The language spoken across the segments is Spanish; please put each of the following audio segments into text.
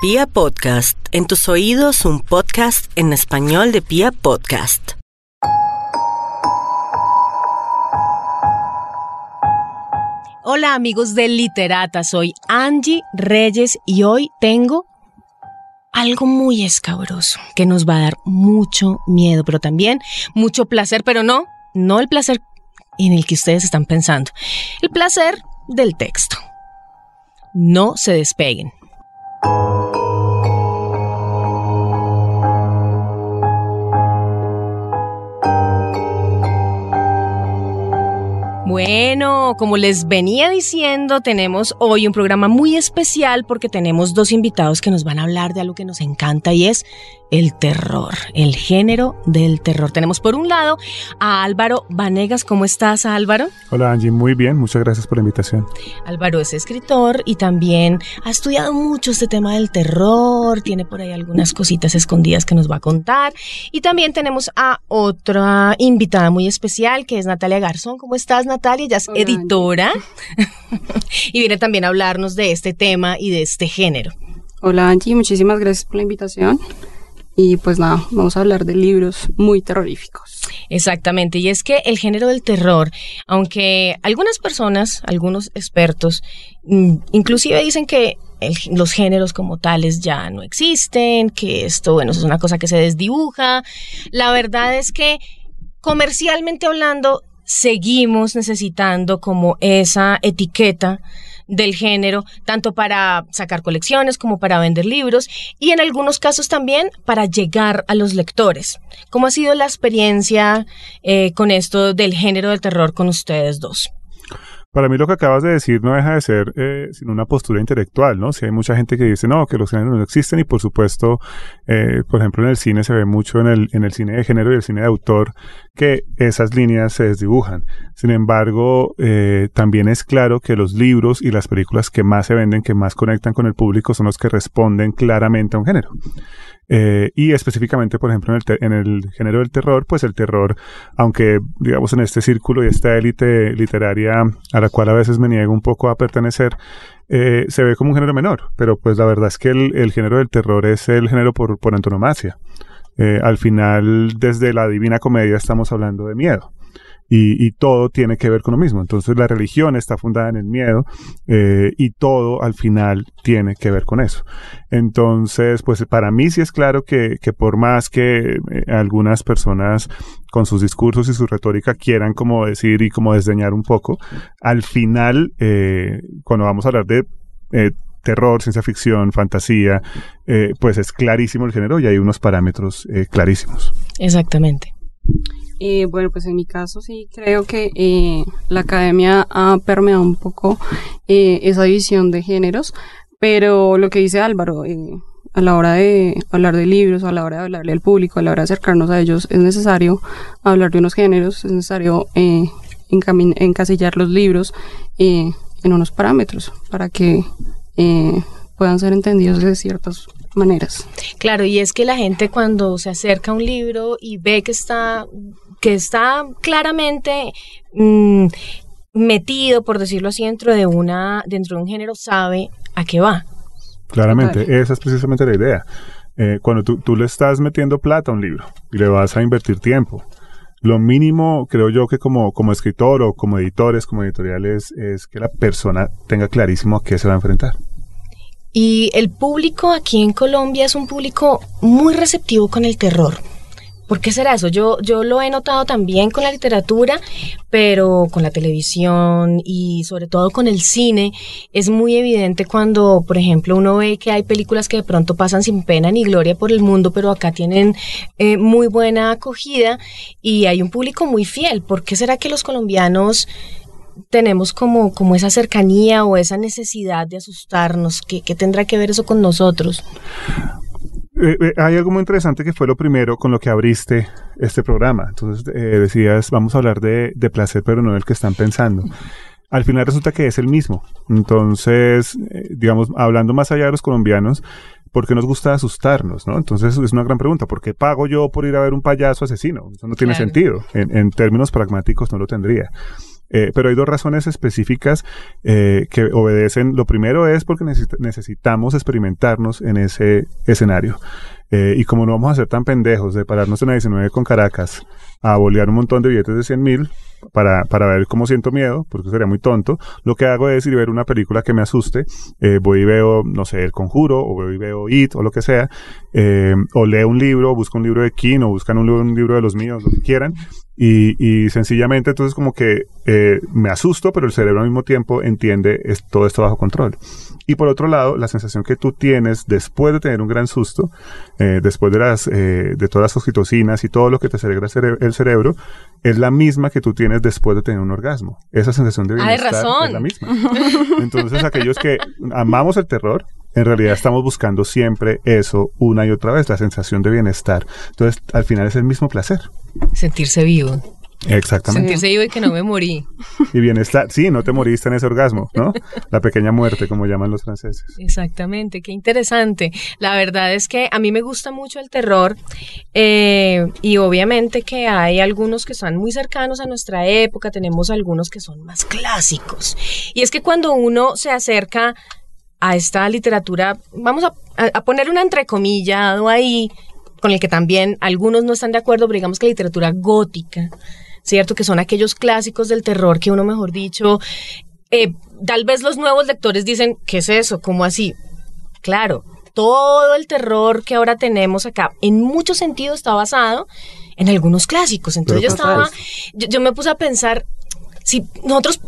Pia Podcast, en tus oídos un podcast en español de Pia Podcast. Hola amigos de Literata, soy Angie Reyes y hoy tengo algo muy escabroso que nos va a dar mucho miedo, pero también mucho placer, pero no, no el placer en el que ustedes están pensando, el placer del texto. No se despeguen. Bueno, como les venía diciendo, tenemos hoy un programa muy especial porque tenemos dos invitados que nos van a hablar de algo que nos encanta y es el terror, el género del terror. Tenemos por un lado a Álvaro Vanegas. ¿Cómo estás, Álvaro? Hola, Angie. Muy bien. Muchas gracias por la invitación. Álvaro es escritor y también ha estudiado mucho este tema del terror. Tiene por ahí algunas cositas escondidas que nos va a contar. Y también tenemos a otra invitada muy especial que es Natalia Garzón. ¿Cómo estás, Natalia? Ella es editora y viene también a hablarnos de este tema y de este género. Hola, Angie. Muchísimas gracias por la invitación. Y pues nada, vamos a hablar de libros muy terroríficos. Exactamente, y es que el género del terror, aunque algunas personas, algunos expertos, mm, inclusive dicen que los géneros como tales ya no existen, que esto, bueno, es una cosa que se desdibuja, la verdad es que comercialmente hablando, seguimos necesitando como esa etiqueta del género, tanto para sacar colecciones como para vender libros y en algunos casos también para llegar a los lectores. ¿Cómo ha sido la experiencia eh, con esto del género del terror con ustedes dos? Para mí lo que acabas de decir no deja de ser eh, sino una postura intelectual, ¿no? Si hay mucha gente que dice, no, que los géneros no existen y por supuesto, eh, por ejemplo, en el cine se ve mucho en el, cine de género y el cine de autor que esas líneas se desdibujan. Sin embargo, eh, también es claro que los libros y las películas que más se venden, que más conectan con el público, son los que responden claramente a un género. Eh, y específicamente, por ejemplo, en el, en el, género del terror, pues el terror, aunque digamos en este círculo y esta élite literaria a la cual a veces me niego un poco a pertenecer, eh, se ve como un género menor, pero pues la verdad es que el, género del terror es el género por, por antonomasia. Eh, al final, desde la Divina Comedia estamos hablando de miedo y, todo tiene que ver con lo mismo. Entonces la religión está fundada en el miedo eh, y todo al final tiene que ver con eso. Entonces, pues para mí sí es claro que, por más que eh, algunas personas con sus discursos y su retórica quieran como decir y como desdeñar un poco, al final, eh, cuando vamos a hablar de terror, ciencia ficción, fantasía, pues es clarísimo el género y hay unos parámetros clarísimos. Exactamente. Eh, bueno, pues en mi caso sí creo que eh, la academia ha permeado un poco eh, esa división de géneros, pero lo que dice Álvaro, a la hora de hablar de libros, a la hora de hablarle al público, a la hora de acercarnos a ellos, es necesario hablar de unos géneros, es necesario encasillar los libros en unos parámetros para que puedan ser entendidos de ciertas maneras. Claro, y es que la gente cuando se acerca a un libro y ve que está que está claramente mm, metido, por decirlo así, dentro de una, dentro de un género, sabe a qué va. Claramente, esa es precisamente la idea. Eh, cuando tú, tú le estás metiendo plata a un libro y le vas a invertir tiempo, lo mínimo, creo yo, que como, como escritor o como editores, como editoriales, es que la persona tenga clarísimo a qué se va a enfrentar. Y el público aquí en Colombia es un público muy receptivo con el terror. ¿Por qué será eso? Yo, yo lo he notado también con la literatura, pero con la televisión y sobre todo con el cine. Es muy evidente cuando, por ejemplo, uno ve que hay películas que de pronto pasan sin pena ni gloria por el mundo, pero acá tienen eh, muy buena acogida y hay un público muy fiel. ¿Por qué será que los colombianos tenemos como, como esa cercanía o esa necesidad de asustarnos? ¿Qué, qué tendrá que ver eso con nosotros? Eh, eh, hay algo muy interesante que fue lo primero con lo que abriste este programa. Entonces eh, decías, vamos a hablar de, de, placer, pero no del que están pensando. Al final resulta que es el mismo. Entonces, digamos, hablando más allá de los colombianos, ¿por qué nos gusta asustarnos? ¿no? Entonces es una gran pregunta. ¿Por qué pago yo por ir a ver un payaso asesino? Eso no tiene sentido. En, en términos pragmáticos no lo tendría. Eh, pero hay dos razones específicas eh, que obedecen. Lo primero es porque necesitamos experimentarnos en ese escenario. Eh, y como no vamos a ser tan pendejos de pararnos en la 19 con Caracas a bolear un montón de billetes de 100 mil para, para ver cómo siento miedo, porque sería muy tonto, lo que hago es ir a ver una película que me asuste, voy y veo, no sé, El Conjuro, o voy y veo It, o lo que sea, o leo un libro, busco un libro de King, o buscan un, un libro de los míos, lo que quieran, y, y sencillamente entonces como que eh, me asusto, pero el cerebro al mismo tiempo entiende es, todo esto bajo control. Y por otro lado, la sensación que tú tienes después de tener un gran susto, eh, después de las eh, de todas las oxitocinas y todo lo que te alegra el cerebro, es la misma que tú tienes después de tener un orgasmo. Esa sensación de bienestar es la misma. Entonces, aquellos que amamos el terror, en realidad estamos buscando siempre eso una y otra vez, la sensación de bienestar. Entonces, al final es el mismo placer. Sentirse vivo. Exactamente. Sentirse vivo y que no me morí. Y bienestar, sí, no te moriste en ese orgasmo, ¿no? La pequeña muerte, como llaman los franceses. Exactamente, qué interesante. La verdad es que a mí me gusta mucho el terror eh, y obviamente que hay algunos que son muy cercanos a nuestra época, tenemos algunos que son más clásicos. Y es que cuando uno se acerca a esta literatura, vamos a, a poner una entrecomillado ahí, con el que también algunos no están de acuerdo, pero digamos que la literatura gótica, ¿cierto? Que son aquellos clásicos del terror que uno, mejor dicho, eh, tal vez los nuevos lectores dicen, ¿qué es eso? ¿Cómo así? Claro, todo el terror que ahora tenemos acá, en muchos sentidos está basado en algunos clásicos. Entonces yo estaba, yo, me puse a pensar, si nosotros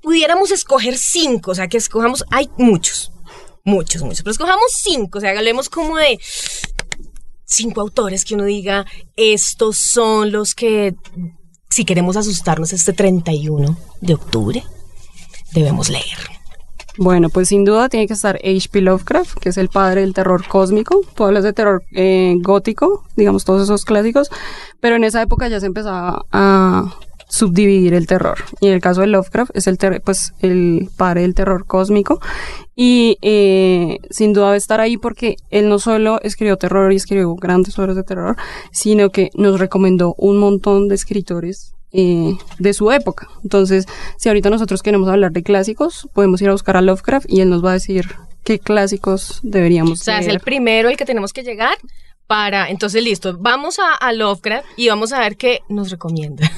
pudiéramos escoger cinco, o sea, que escojamos, hay muchos, muchos, muchos, pero escojamos cinco, o sea, hablemos como de cinco autores que uno diga, estos son los que, si queremos asustarnos este 31 de octubre, debemos leer. Bueno, pues sin duda tiene que estar H.P. Lovecraft, que es el padre del terror cósmico. Tú hablas de terror eh, gótico, digamos todos esos clásicos, pero en esa época ya se empezaba a subdividir el terror. Y en el caso de Lovecraft es el, pues, el padre del terror cósmico. Y eh, sin duda debe estar ahí porque él no solo escribió terror y escribió grandes obras de terror, sino que nos recomendó un montón de escritores eh, de su época. Entonces, si ahorita nosotros queremos hablar de clásicos, podemos ir a buscar a Lovecraft y él nos va a decir qué clásicos deberíamos O sea, es el primero el que tenemos que llegar para... Entonces, listo, vamos a, a Lovecraft y vamos a ver qué nos recomienda.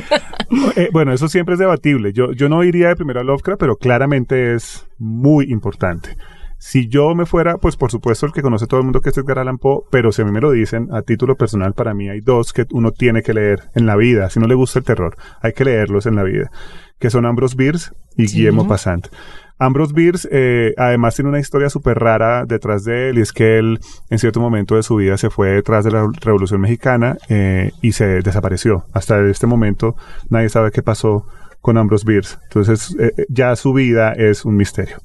Eh, bueno, eso siempre es debatible. Yo, yo no iría de primero a Lovecraft, pero claramente es muy importante. Si yo me fuera, pues por supuesto el que conoce todo el mundo que es Edgar Allan Poe, pero si a mí me lo dicen a título personal, para mí hay dos que uno tiene que leer en la vida. Si no le gusta el terror, hay que leerlos en la vida, que son Ambrose Bierce y Guillermo Passant. Ambrose Bierce, eh, además, tiene una historia súper rara detrás de él, y es que él, en cierto momento de su vida, se fue detrás de la Revolución Mexicana eh, y se desapareció. Hasta este momento, nadie sabe qué pasó con Ambrose Bierce. Entonces, eh, ya su vida es un misterio.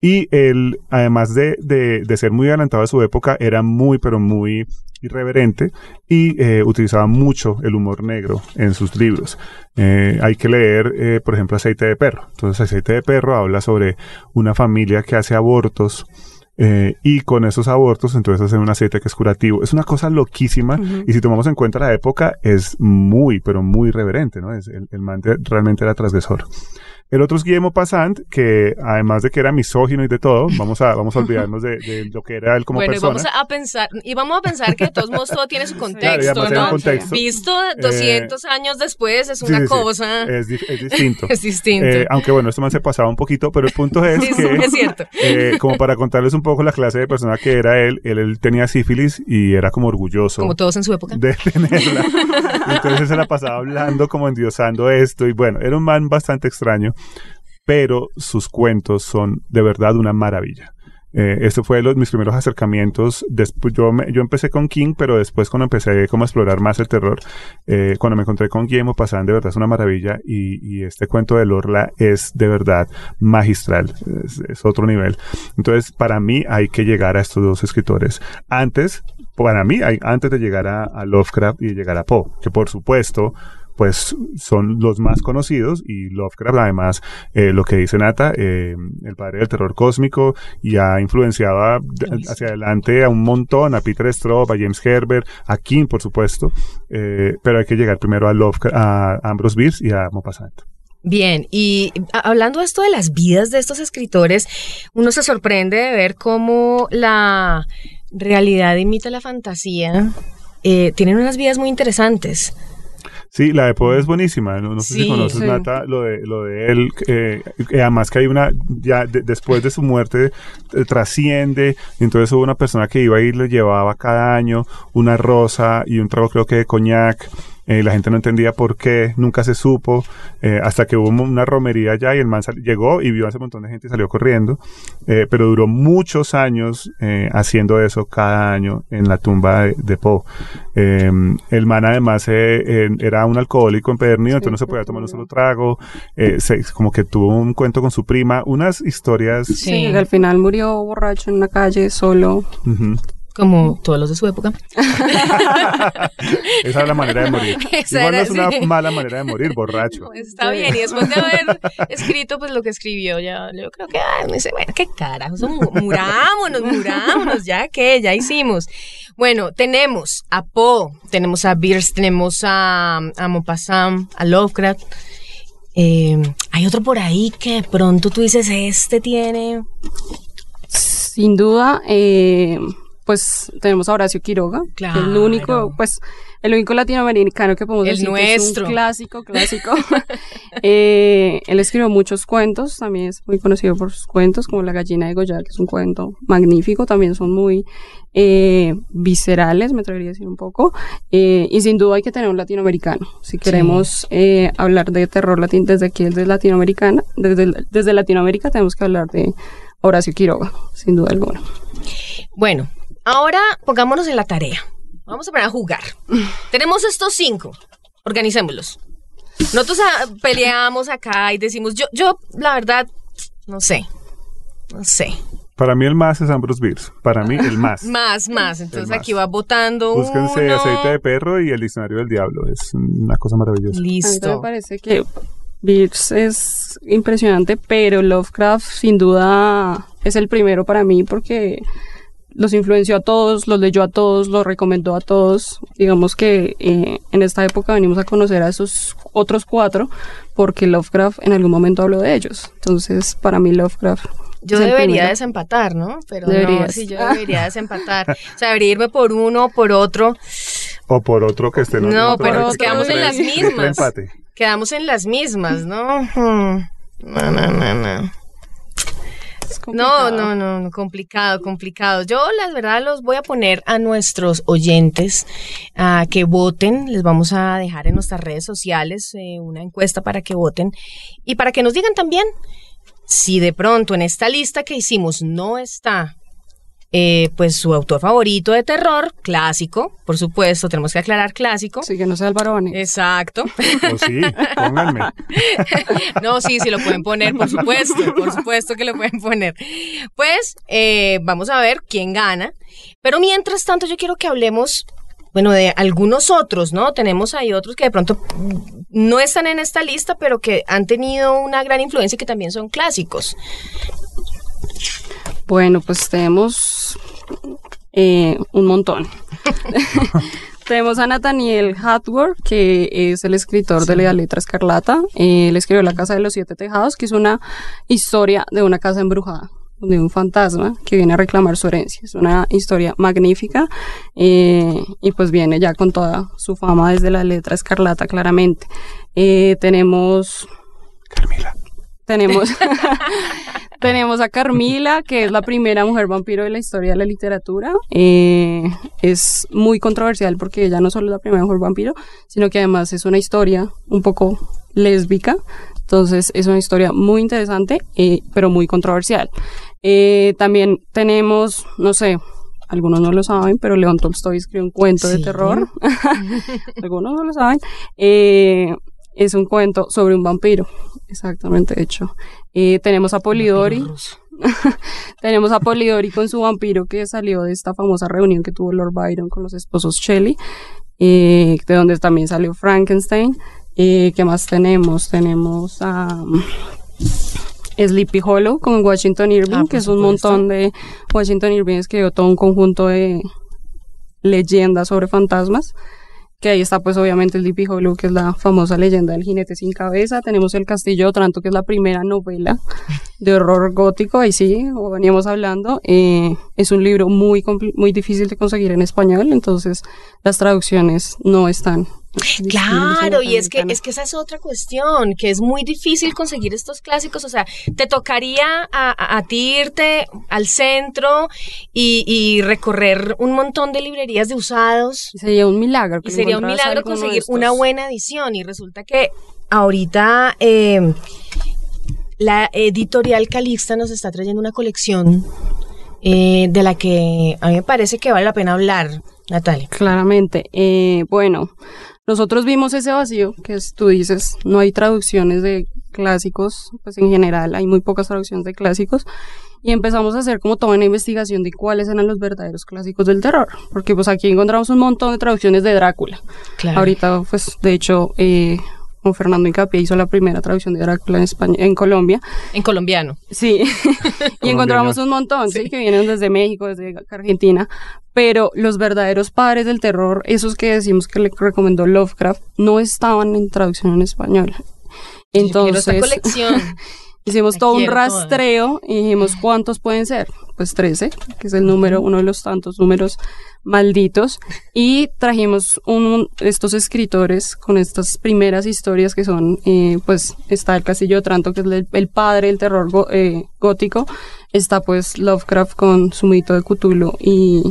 Y él, además de, de, de, ser muy adelantado a su época, era muy, pero muy irreverente y eh, utilizaba mucho el humor negro en sus libros. Eh, hay que leer, eh, por ejemplo, Aceite de Perro. Entonces, Aceite de Perro habla sobre una familia que hace abortos eh, y con esos abortos, entonces hacen un aceite que es curativo. Es una cosa loquísima. Y si tomamos en cuenta la época, es muy, pero muy reverente, ¿no? Es, el, el man realmente era transgresor. El otro es Guillermo Passant, que además de que era misógino y de todo, vamos a, vamos a olvidarnos de, de lo que era él como bueno, persona. Bueno, vamos a pensar, y vamos a pensar que de todos modos todo tiene su contexto, claro, ¿no? Contexto. Visto 200 eh, años después es una sí, sí, cosa... Es, es, distinto. es distinto. Eh, aunque bueno, esto más se pasaba un poquito, pero el punto es que... es cierto. Eh, como para contarles un poco la clase de persona que era él, él, él, tenía sífilis y era como orgulloso. Como todos en su época. De tenerla. Entonces se la pasaba hablando, como endiosando esto, y bueno, era un man bastante extraño pero sus cuentos son de verdad una maravilla. Eh, este fue los, mis primeros acercamientos. Después, yo, empecé con King, pero después cuando empecé como a explorar más el terror, eh, cuando me encontré con Guillermo Pasan, de verdad es una maravilla y, este cuento de Lorla es de verdad magistral, es, otro nivel. Entonces, para mí hay que llegar a estos dos escritores. Antes, para mí, antes de llegar a Lovecraft y llegar a Poe, que por supuesto pues son los más conocidos y Lovecraft además eh, lo que dice Nata, eh, el padre del terror cósmico y ha influenciado a, hacia adelante a un montón, a Peter Straub, a James Herbert, a King por supuesto, eh, pero hay que llegar primero a Lovecraft, a Ambrose Bierce y a Maupassant. Bien, y hablando esto de las vidas de estos escritores, uno se sorprende de ver cómo la realidad imita la fantasía. Eh, tienen unas vidas muy interesantes. Sí, la de Poe es buenísima. No, sé si conoces, Nata, lo de, lo de él. Eh, además que hay una, ya después de su muerte, eh, trasciende. entonces hubo una persona que iba y le llevaba cada año una rosa y un trago, creo que de coñac. Eh, la gente no entendía por qué, nunca se supo, eh, hasta que hubo una romería allá y el man llegó y vio a ese montón de gente y salió corriendo, eh, pero duró muchos años haciendo eso cada año en la tumba de, Poe. el man además era un alcohólico empedernido, entonces no se podía tomar un solo trago, como que tuvo un cuento con su prima, unas historias... Sí, al final murió borracho en una calle solo como todos los de su época. Esa es la manera de morir. Igual no es una mala manera de morir, borracho. está bien, y después de haber escrito pues lo que escribió, ya yo creo que, me dice, bueno, qué carajo, murámonos, murámonos, ya que, ya hicimos. Bueno, tenemos a Poe, tenemos a Bierce, tenemos a, a Maupassant, a Lovecraft. Eh, hay otro por ahí que pronto tú dices, este tiene... Sin duda, eh, pues tenemos a Horacio Quiroga, que es el único, pues, el único latinoamericano que podemos decir que es un clásico, clásico. Eh, él escribió muchos cuentos, también es muy conocido por sus cuentos, como La gallina de Goya, que es un cuento magnífico, también son muy eh, viscerales, me atrevería a decir un poco, eh, y sin duda hay que tener un latinoamericano. Si queremos hablar de terror latín desde aquí, desde Latinoamericana, desde, desde Latinoamérica tenemos que hablar de Horacio Quiroga, sin duda alguna. Bueno, Ahora pongámonos en la tarea. Vamos a poner a jugar. Tenemos estos cinco. Organicémoslos. Nosotros ah, peleamos acá y decimos, yo, yo, la verdad, no sé. No sé. Para mí el más es Ambrose Bierce. Para mí el más. más, más. Entonces aquí va votando Búsquense aceite de perro y el diccionario del diablo. Es una cosa maravillosa. Listo. me parece que Bierce es impresionante, pero Lovecraft sin duda es el primero para mí porque los influenció a todos, los leyó a todos, los recomendó a todos. Digamos que eh, en esta época venimos a conocer a esos otros cuatro porque Lovecraft en algún momento habló de ellos. Entonces, para mí Lovecraft yo debería desempatar, ¿no? Pero no, sí, yo debería desempatar. o sea, debería irme por uno o por otro. O por otro que esté en No, pero quedamos en las mismas. Quedamos en las mismas, ¿no? Hmm. No, no, no, no. No, no, no, complicado, complicado. Yo, la verdad, los voy a poner a nuestros oyentes a que voten. Les vamos a dejar en nuestras redes sociales eh, una encuesta para que voten y para que nos digan también si de pronto en esta lista que hicimos no está eh, pues su autor favorito de terror, clásico, por supuesto, tenemos que aclarar clásico. Sí, que no sea el Exacto. O sí, pónganme. no, sí, sí lo pueden poner, por supuesto, por supuesto que lo pueden poner. Pues eh, vamos a ver quién gana. Pero mientras tanto, yo quiero que hablemos bueno, de algunos otros, ¿no? Tenemos ahí otros que de pronto no están en esta lista, pero que han tenido una gran influencia y que también son clásicos. Bueno, pues tenemos eh, un montón. tenemos a Nathaniel Hatworth, que es el escritor de la letra escarlata. Eh, él escribió La Casa de los Siete Tejados, que es una historia de una casa embrujada de un fantasma que viene a reclamar su herencia. Es una historia magnífica eh, y pues viene ya con toda su fama desde la letra escarlata claramente. tenemos... Carmila. Tenemos, tenemos a Carmila, que es la primera mujer vampiro de la historia de la literatura. Eh, es muy controversial porque ella no solo es la primera mujer vampiro, sino que además es una historia un poco lésbica. Entonces es una historia muy interesante, eh, pero muy controversial. Eh, también tenemos, no sé, algunos no lo saben, pero León Tolstoy escribió un cuento de terror. algunos no lo saben. Es un cuento sobre un vampiro. Exactamente, de hecho. Eh, tenemos a Polidori. tenemos a Polidori con su vampiro que salió de esta famosa reunión que tuvo Lord Byron con los esposos Shelley, eh, de donde también salió Frankenstein. Eh, ¿Qué más tenemos? Tenemos a um, Sleepy Hollow con Washington Irving, ah, que es un montón de... Washington Irving escribió todo un conjunto de leyendas sobre fantasmas. Que ahí está pues obviamente el Sleepy Hollow, que es la famosa leyenda del jinete sin cabeza. Tenemos el Castillo de Otranto, que es la primera novela de horror gótico, ahí sí, o veníamos hablando. Eh, es un libro muy, muy difícil de conseguir en español, entonces las traducciones no están Claro, y es que, es que esa es otra cuestión, que es muy difícil conseguir estos clásicos, o sea, te tocaría a, ti irte al centro y, recorrer un montón de librerías de usados. sería un milagro. Y sería un milagro conseguir una buena edición y resulta que ahorita em, la editorial Calixta nos está trayendo una colección eh, de la que a mí me parece que vale la pena hablar. Natalia. Claramente. Eh, bueno, nosotros vimos ese vacío, que es, tú dices, no hay traducciones de clásicos, pues en general hay muy pocas traducciones de clásicos, y empezamos a hacer como toda una investigación de cuáles eran los verdaderos clásicos del terror, porque pues aquí encontramos un montón de traducciones de Drácula. Ahorita, pues de hecho, eh, con Fernando Incapié hizo la primera traducción de Drácula en España, en Colombia. En colombiano. Sí, y encontramos un montón, sí. que vienen desde México, desde Argentina, pero los verdaderos padres del terror, esos que decimos que le recomendó Lovecraft, no estaban en traducción en español. Entonces, colección. hicimos todo un rastreo y dijimos cuántos pueden ser. Pues 13, que es el número, uno de los tantos números malditos. Y trajimos un, estos escritores con estas primeras historias que son, eh, pues está el Castillo de Tranto, que es el, padre del terror eh, gótico. Está pues Lovecraft con su mito de Cthulhu y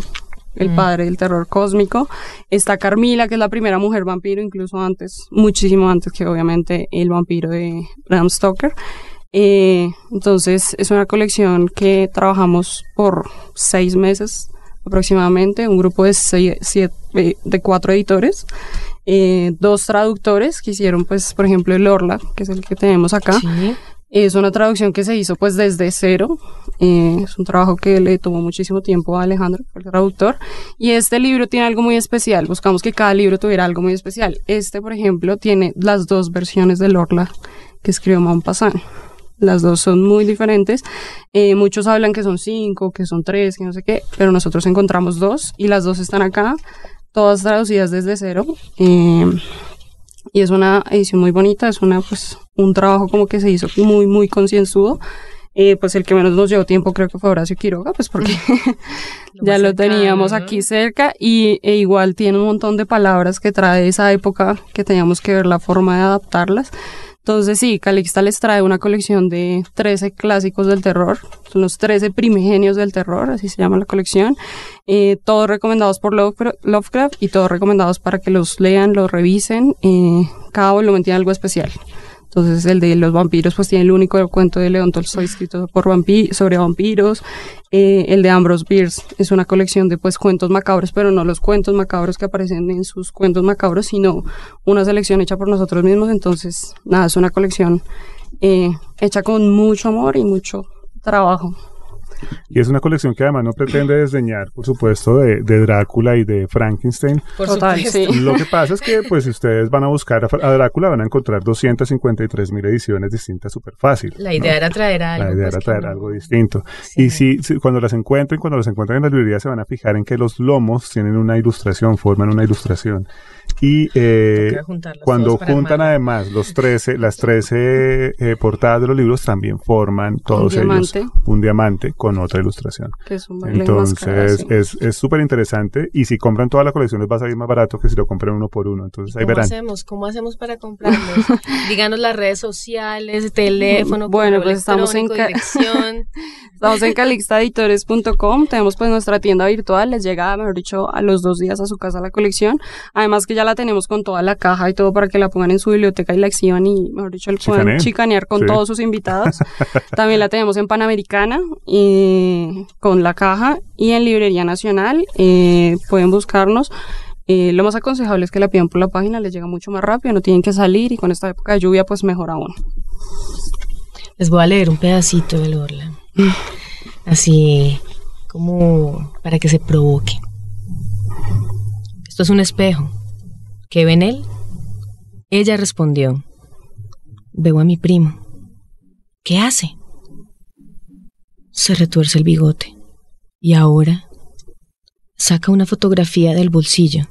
el mm. padre del terror cósmico. Está Carmila, que es la primera mujer vampiro, incluso antes, muchísimo antes que obviamente el vampiro de Bram Stoker. Eh, entonces es una colección que trabajamos por seis meses aproximadamente, un grupo de, eh, de cuatro editores, eh, dos traductores que hicieron pues por ejemplo el Orla, que es el que tenemos acá, sí. Es una traducción que se hizo pues desde cero. Eh, es un trabajo que le tomó muchísimo tiempo a Alejandro, el traductor. Y este libro tiene algo muy especial. Buscamos que cada libro tuviera algo muy especial. Este, por ejemplo, tiene las dos versiones del Orla que escribió Maupassant. Las dos son muy diferentes. Eh, muchos hablan que son cinco, que son tres, que no sé qué, pero nosotros encontramos dos y las dos están acá, todas traducidas desde cero. Eh, y es una edición muy bonita, es una pues un trabajo como que se hizo muy muy concienzudo. Eh, pues el que menos nos llevó tiempo creo que fue Horacio Quiroga, pues porque ya lo teníamos aquí cerca y e igual tiene un montón de palabras que trae esa época que teníamos que ver la forma de adaptarlas. Entonces sí, Calixta les trae una colección de 13 clásicos del terror, son los 13 primigenios del terror, así se llama la colección, eh, todos recomendados por Lovecraft y todos recomendados para que los lean, los revisen, eh, cada volumen tiene algo especial. Entonces el de los vampiros pues tiene el único cuento de León Tolstoy escrito por sobre vampiros. Eh, el de Ambrose Bierce es una colección de pues cuentos macabros, pero no los cuentos macabros que aparecen en sus cuentos macabros, sino una selección hecha por nosotros mismos. Entonces nada, es una colección eh, hecha con mucho amor y mucho trabajo. Y es una colección que además no pretende desdeñar, por supuesto, de, Drácula y de Frankenstein. Por Total, sí. Lo que pasa es que, pues, si ustedes van a buscar a, Drácula, van a encontrar 253 mil ediciones distintas súper fácil. La idea era traer algo. La idea pues, era traer algo distinto. Y si, cuando las encuentren, cuando las encuentren en la librería, se van a fijar en que los lomos tienen una ilustración, forman una ilustración. Y eh, cuando juntan además los 13, las 13 eh, portadas de los libros, también forman todos ellos un diamante con otra ilustración. Entonces es súper interesante y si compran toda la colección les va a salir más barato que si lo compran uno por uno. Entonces ahí ¿Cómo hacemos? ¿Cómo hacemos para comprarlos? Díganos las redes sociales, teléfono, bueno, pues estamos en dirección. estamos en calixtaeditores.com, tenemos pues nuestra tienda virtual, les llega, mejor dicho, a los dos días a su casa la colección. Además que ya la tenemos con toda la caja y todo para que la pongan en su biblioteca y la exhiban y, mejor dicho, el puedan chicanear con todos sus invitados. También la tenemos en Panamericana y con la caja y en Librería Nacional. Eh, pueden buscarnos. Eh, lo más aconsejable es que la pidan por la página, les llega mucho más rápido, no tienen que salir y con esta época de lluvia pues mejor aún. Les voy a leer un pedacito del Orla. Así como para que se provoque. Esto es un espejo. ¿Qué ve en él? Ella respondió, veo a mi primo. ¿Qué hace? Se retuerce el bigote y ahora saca una fotografía del bolsillo.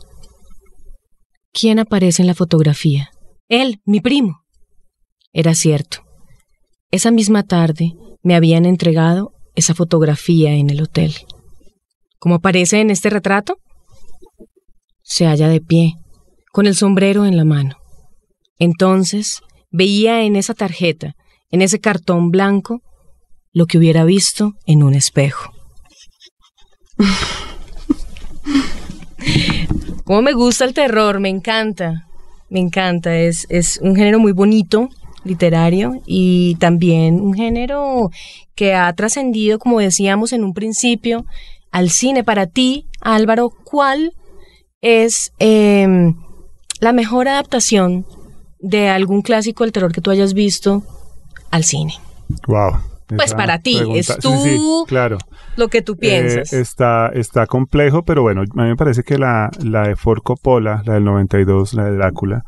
¿quién aparece en la fotografía? Él, mi primo. Era cierto. Esa misma tarde me habían entregado esa fotografía en el hotel. Como aparece en este retrato, se halla de pie, con el sombrero en la mano. Entonces veía en esa tarjeta, en ese cartón blanco, lo que hubiera visto en un espejo. Cómo me gusta el terror, me encanta, me encanta, es, es un género muy bonito, literario, y también un género que ha trascendido, como decíamos en un principio, al cine. Para ti, Álvaro, ¿cuál es em, la mejor adaptación de algún clásico del terror que tú hayas visto al cine? Wow. Pues para ti, es tú claro. lo que tú Eh, piensas. está, está complejo, pero bueno, a mí me parece que la, la de Ford Coppola, la del 92, la de Drácula,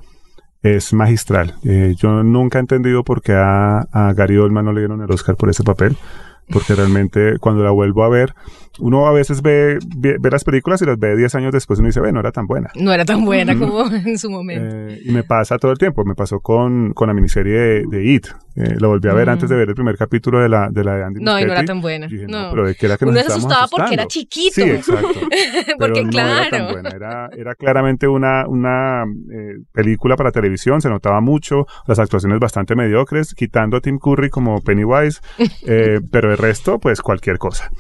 es magistral. Eh, yo nunca he entendido por qué a, a Gary Oldman no le dieron el Oscar por ese papel. Porque realmente cuando la vuelvo a ver, uno a veces ve, ve, ve las películas y las ve 10 años después y uno dice, bueno, no era tan buena. no era tan buena como en su momento. Eh, y me pasa todo el tiempo. Me pasó con, con la miniserie de, de It. Eh, lo volví a ver Mm. antes de ver el primer capítulo de la de, la de Andy no, y no era tan buena. Dije, no. no, pero de era que Uno nos se asustaba porque era chiquito. Sí, exacto. porque pero no claro. era tan buena. Era, era claramente una, una eh, película para televisión, se notaba mucho, las actuaciones bastante mediocres, quitando a Tim Curry como Pennywise, eh, pero resto, pues cualquier cosa.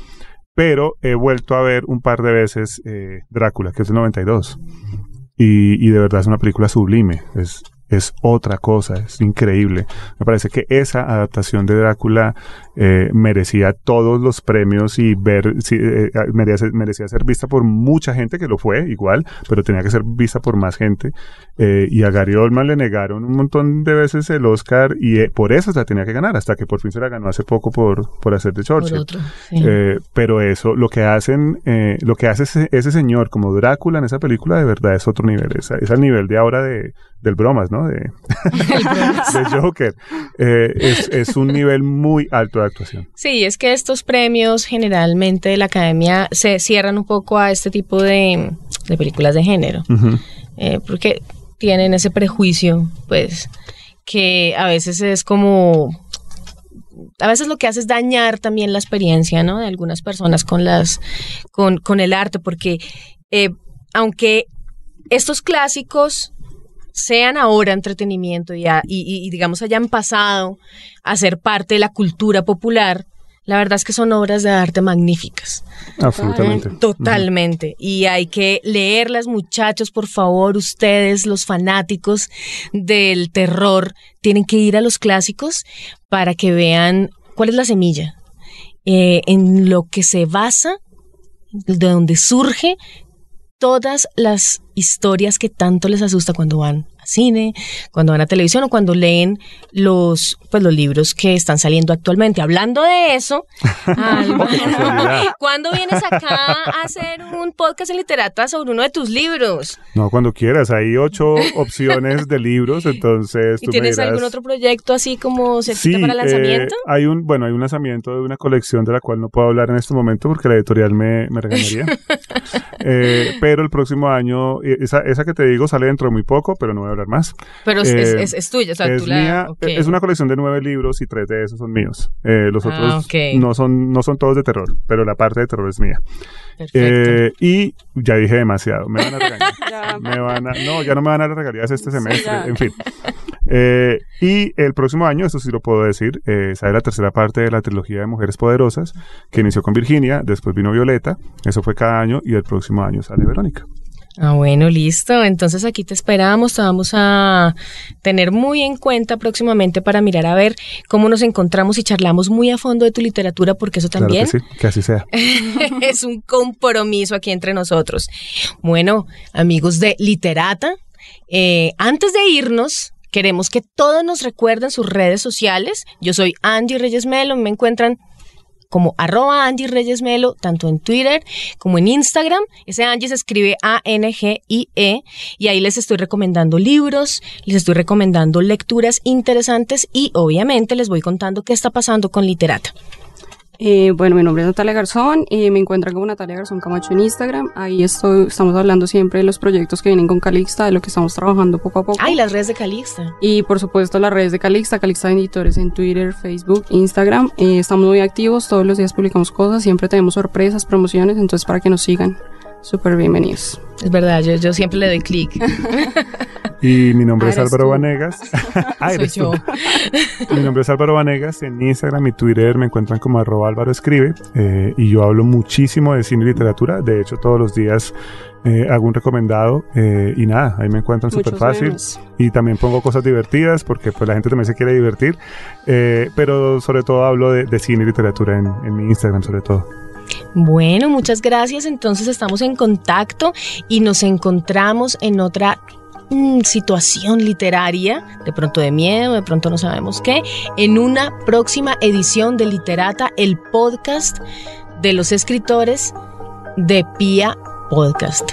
Pero he vuelto a ver un par de veces eh, Drácula, que es del 92. Y, y de verdad es una película sublime. Es, es otra cosa, es increíble. Me parece que esa adaptación de Drácula eh, merecía todos los premios y ver, sí, eh, merecía, merecía, ser vista por mucha gente, que lo fue igual, pero tenía que ser vista por más gente. Eh, y a Gary Oldman le negaron un montón de veces el Oscar y eh, por eso se la tenía que ganar, hasta que por fin se la ganó hace poco por, por hacer de Churchill. Por otro, sí. Eh, pero eso, lo que hacen, eh, lo que hace ese, ese, señor como Drácula en esa película de verdad es otro nivel, es, es al nivel de ahora de, del bromas, ¿no? De, de Joker. Eh, es, es, un nivel muy alto de actuación. Sí, es que estos premios generalmente de la academia se cierran un poco a este tipo de, de películas de género, uh -huh. eh, porque tienen ese prejuicio, pues, que a veces es como a veces lo que hace es dañar también la experiencia, ¿no? De algunas personas con las, con, con el arte, porque eh, aunque estos clásicos sean ahora entretenimiento y, a, y, y, digamos hayan pasado a ser parte de la cultura popular, la verdad es que son obras de arte magníficas. Absolutamente. Totalmente. Uh -huh. Y hay que leerlas, muchachos, por favor, ustedes, los fanáticos del terror, tienen que ir a los clásicos para que vean cuál es la semilla, eh, en lo que se basa, de donde surge todas las historias que tanto les asusta cuando van a cine, cuando van a televisión o cuando leen los, pues, los libros que están saliendo actualmente. Hablando de eso, Álvaro, ¿cuándo vienes acá a hacer un podcast en literata sobre uno de tus libros? No, cuando quieras. Hay ocho opciones de libros, entonces. ¿Y tienes dirás... algún otro proyecto así como cerquita sí, para lanzamiento? Eh, hay un, bueno, hay un lanzamiento de una colección de la cual no puedo hablar en este momento porque la editorial me, me regañaría. eh, pero el próximo año, esa, esa que te digo sale dentro de muy poco, pero no voy a hablar más. Pero es, eh, es, es, tuya, o sea, es tú la, mía, okay. Es una colección de nueve libros y tres de esos son míos. Eh, los ah, otros okay. no, son, no son todos de terror, pero la parte de terror es mía. Eh, y ya dije demasiado, me van a regañar. me van a, no, ya no me van a dar regalías este semestre, sí, en fin. Eh, y el próximo año, eso sí lo puedo decir, eh, sale la tercera parte de la trilogía de Mujeres Poderosas, que inició con Virginia, después vino Violeta, eso fue cada año, y el próximo año sale Verónica. Ah, bueno, listo. Entonces aquí te esperamos. Te vamos a tener muy en cuenta próximamente para mirar a ver cómo nos encontramos y charlamos muy a fondo de tu literatura, porque eso también claro que, sí, que así sea. es un compromiso aquí entre nosotros. Bueno, amigos de Literata, eh, antes de irnos, queremos que todos nos recuerden sus redes sociales. Yo soy Andy Reyes Melo, me encuentran como arroba Angie Reyes Melo, tanto en Twitter como en Instagram. Ese Angie se escribe A-N-G-I-E y ahí les estoy recomendando libros, les estoy recomendando lecturas interesantes y obviamente les voy contando qué está pasando con Literata. Eh, bueno, mi nombre es Natalia Garzón y me encuentran como Natalia Garzón Camacho en Instagram. Ahí estoy, estamos hablando siempre de los proyectos que vienen con Calixta, de lo que estamos trabajando poco a poco. Ay, las redes de Calixta. Y por supuesto las redes de Calixta, Calixta Editores en Twitter, Facebook, Instagram. Eh, estamos muy activos, todos los días publicamos cosas, siempre tenemos sorpresas, promociones, entonces para que nos sigan, súper bienvenidos. Es verdad, yo, yo siempre le doy clic. Y mi nombre Ah, es Álvaro tú. Vanegas. ah, Soy eres tú. yo. Mi nombre es Álvaro Vanegas. En Instagram y Twitter me encuentran como arroba Álvaro Escribe. eh, y yo hablo muchísimo de cine y literatura. De hecho, todos los días eh, hago un recomendado. eh, y nada, ahí me encuentran súper fácil. memes. Y también pongo cosas divertidas porque pues la gente también se quiere divertir. eh, pero sobre todo hablo de, de cine y literatura en, en mi Instagram sobre todo. Bueno, muchas gracias. Entonces estamos en contacto y nos encontramos en otra mm, situación literaria, de pronto de miedo, de pronto no sabemos qué, en una próxima edición de Literata, el podcast de los escritores de Pia Podcast.